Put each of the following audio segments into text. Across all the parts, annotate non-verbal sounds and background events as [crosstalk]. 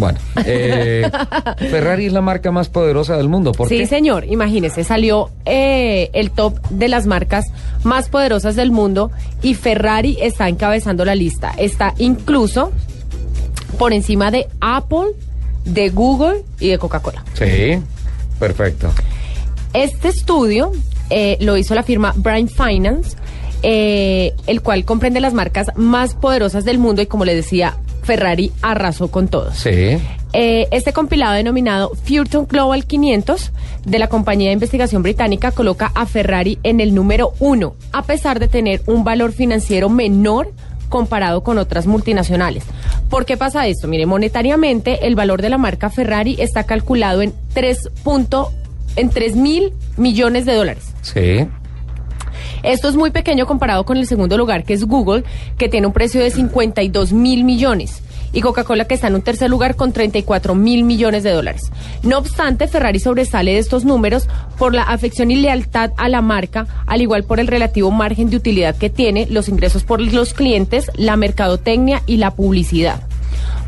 Bueno, eh, [laughs] Ferrari es la marca más poderosa del mundo. ¿Por sí, qué? señor. Imagínese, salió eh, el top de las marcas más poderosas del mundo y Ferrari está encabezando la lista. Está incluso por encima de Apple, de Google y de Coca-Cola. Sí, perfecto. Este estudio eh, lo hizo la firma Brian Finance, eh, el cual comprende las marcas más poderosas del mundo y como le decía, Ferrari arrasó con todos. Sí. Eh, este compilado denominado Future Global 500 de la compañía de investigación británica coloca a Ferrari en el número uno, a pesar de tener un valor financiero menor comparado con otras multinacionales. ¿Por qué pasa esto? Mire, monetariamente el valor de la marca Ferrari está calculado en 3. punto- en 3 mil millones de dólares. Sí. Esto es muy pequeño comparado con el segundo lugar, que es Google, que tiene un precio de 52 mil millones. Y Coca-Cola, que está en un tercer lugar con 34 mil millones de dólares. No obstante, Ferrari sobresale de estos números por la afección y lealtad a la marca, al igual por el relativo margen de utilidad que tiene, los ingresos por los clientes, la mercadotecnia y la publicidad.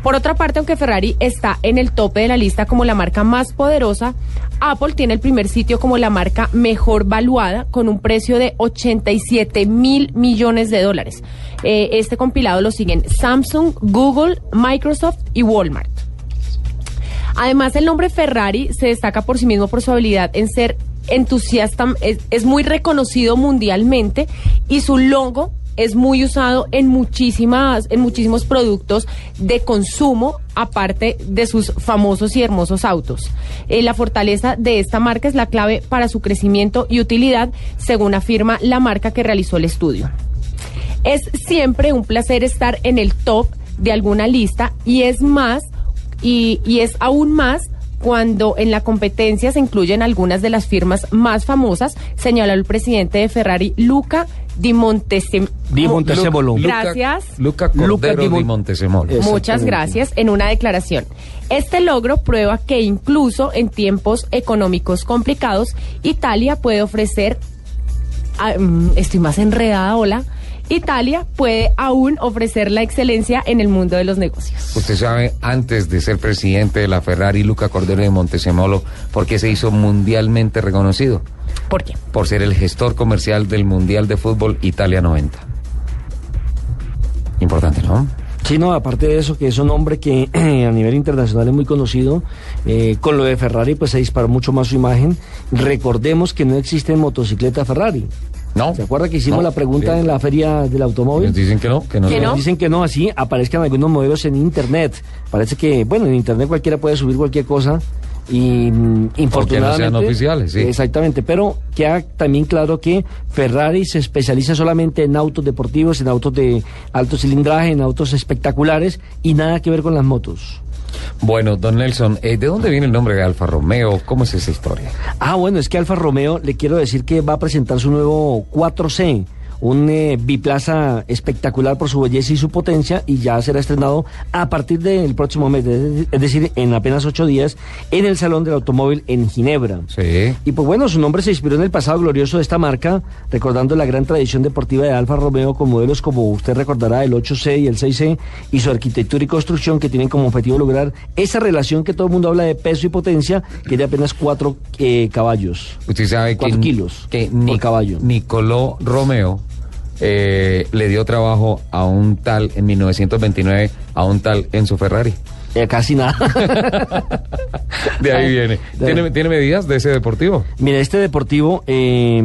Por otra parte, aunque Ferrari está en el tope de la lista como la marca más poderosa, Apple tiene el primer sitio como la marca mejor valuada con un precio de 87 mil millones de dólares. Eh, este compilado lo siguen Samsung, Google, Microsoft y Walmart. Además, el nombre Ferrari se destaca por sí mismo por su habilidad en ser entusiasta, es, es muy reconocido mundialmente y su logo es muy usado en muchísimas, en muchísimos productos de consumo, aparte de sus famosos y hermosos autos. Eh, la fortaleza de esta marca es la clave para su crecimiento y utilidad, según afirma la marca que realizó el estudio. Es siempre un placer estar en el top de alguna lista y es más, y, y es aún más cuando en la competencia se incluyen algunas de las firmas más famosas, señaló el presidente de Ferrari, Luca Di Montesem- Di Montezemolo. Luca- Gracias. Luca Luca Di di, Muchas gracias. En una declaración. Este logro prueba que incluso en tiempos económicos complicados, Italia puede ofrecer. ah, mm, estoy más enredada, hola. Italia puede aún ofrecer la excelencia en el mundo de los negocios. Usted sabe, antes de ser presidente de la Ferrari, Luca Cordero de Montesemolo, ¿por qué se hizo mundialmente reconocido? ¿Por qué? Por ser el gestor comercial del Mundial de Fútbol Italia 90. Importante, ¿no? Sí, no, aparte de eso, que es un hombre que [clears throat] a nivel internacional es muy conocido, eh, con lo de Ferrari pues se disparó mucho más su imagen. Recordemos que no existe motocicleta Ferrari. ¿No? ¿Se acuerda que hicimos No. la pregunta Sí. en la feria del automóvil? Nos dicen que no, que no. ¿Que no? Dicen que no, así aparezcan algunos modelos en internet. Parece que, bueno, en internet cualquiera puede subir cualquier cosa y mm, infortunadamente... sean oficiales, sí. Exactamente, pero queda también claro que Ferrari se especializa solamente en autos deportivos, en autos de alto cilindraje, en autos espectaculares y nada que ver con las motos. Bueno, don Nelson, eh, ¿de dónde viene el nombre de Alfa Romeo? ¿Cómo es esa historia? Ah, bueno, es que Alfa Romeo le quiero decir que va a presentar su nuevo 4C, un eh, biplaza espectacular por su belleza y su potencia y ya será estrenado a partir del próximo mes, es decir, en apenas ocho días, en el Salón del Automóvil en Ginebra. Sí. Y pues bueno, su nombre se inspiró en el pasado glorioso de esta marca, recordando la gran tradición deportiva de Alfa Romeo con modelos como usted recordará el 8C y el 6C y su arquitectura y construcción que tienen como objetivo lograr esa relación que todo el mundo habla de peso y potencia, que es de apenas 4 caballos. Usted sabe que, Cuatro kilos que por caballo. Nicolò Romeo eh, le dio trabajo a un tal en 1929, a un tal Enzo Ferrari. Eh, casi nada. De ahí viene. [laughs] de- ¿Tiene, ¿Tiene medidas de ese deportivo? Mira, este deportivo eh,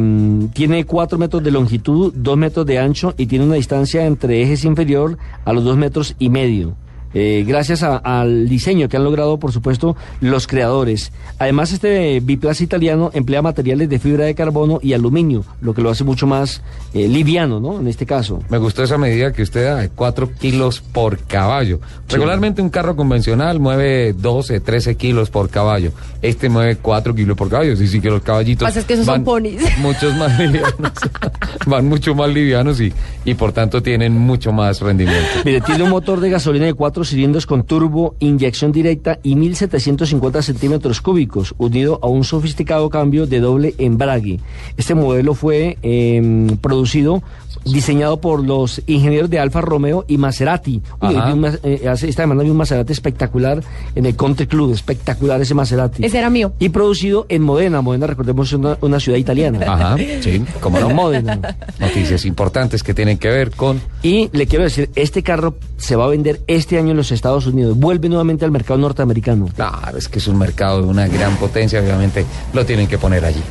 tiene 4 metros de longitud, 2 metros de ancho y tiene una distancia entre ejes inferior a los 2 metros y medio. Eh, gracias a- al diseño que han logrado, por supuesto, los creadores. Además, este biplaza italiano emplea materiales de fibra de carbono y aluminio, lo que lo hace mucho más eh, liviano, ¿no? En este caso. Me gustó esa medida que usted da de 4 kilos por caballo. Regularmente un carro convencional mueve 12, 13 kilos por caballo. Este mueve 4 kilos por caballo. Sí, sí que los caballitos Pasa es que esos son ponis. [laughs] muchos más livianos. [laughs] van mucho más livianos y, y por tanto tienen mucho más rendimiento. Mire, tiene un motor de gasolina de cuatro cilindros con turbo, inyección directa y 1750 centímetros cúbicos, unido a un sofisticado cambio de doble embrague. Este modelo fue eh, producido diseñado por los ingenieros de Alfa Romeo y Maserati. Uy, eh, hace- esta semana vi un Maserati espectacular en el Country Club, espectacular ese Maserati. Ese era mío. Y producido en Modena, Modena recordemos es una, una ciudad italiana. Ajá, sí, como no. [laughs] Modena. Noticias importantes que tienen que ver con Y le quiero decir, este carro se va a vender este año en los Estados Unidos, vuelve nuevamente al mercado norteamericano. Claro, es que es un mercado de una gran potencia, obviamente lo tienen que poner allí.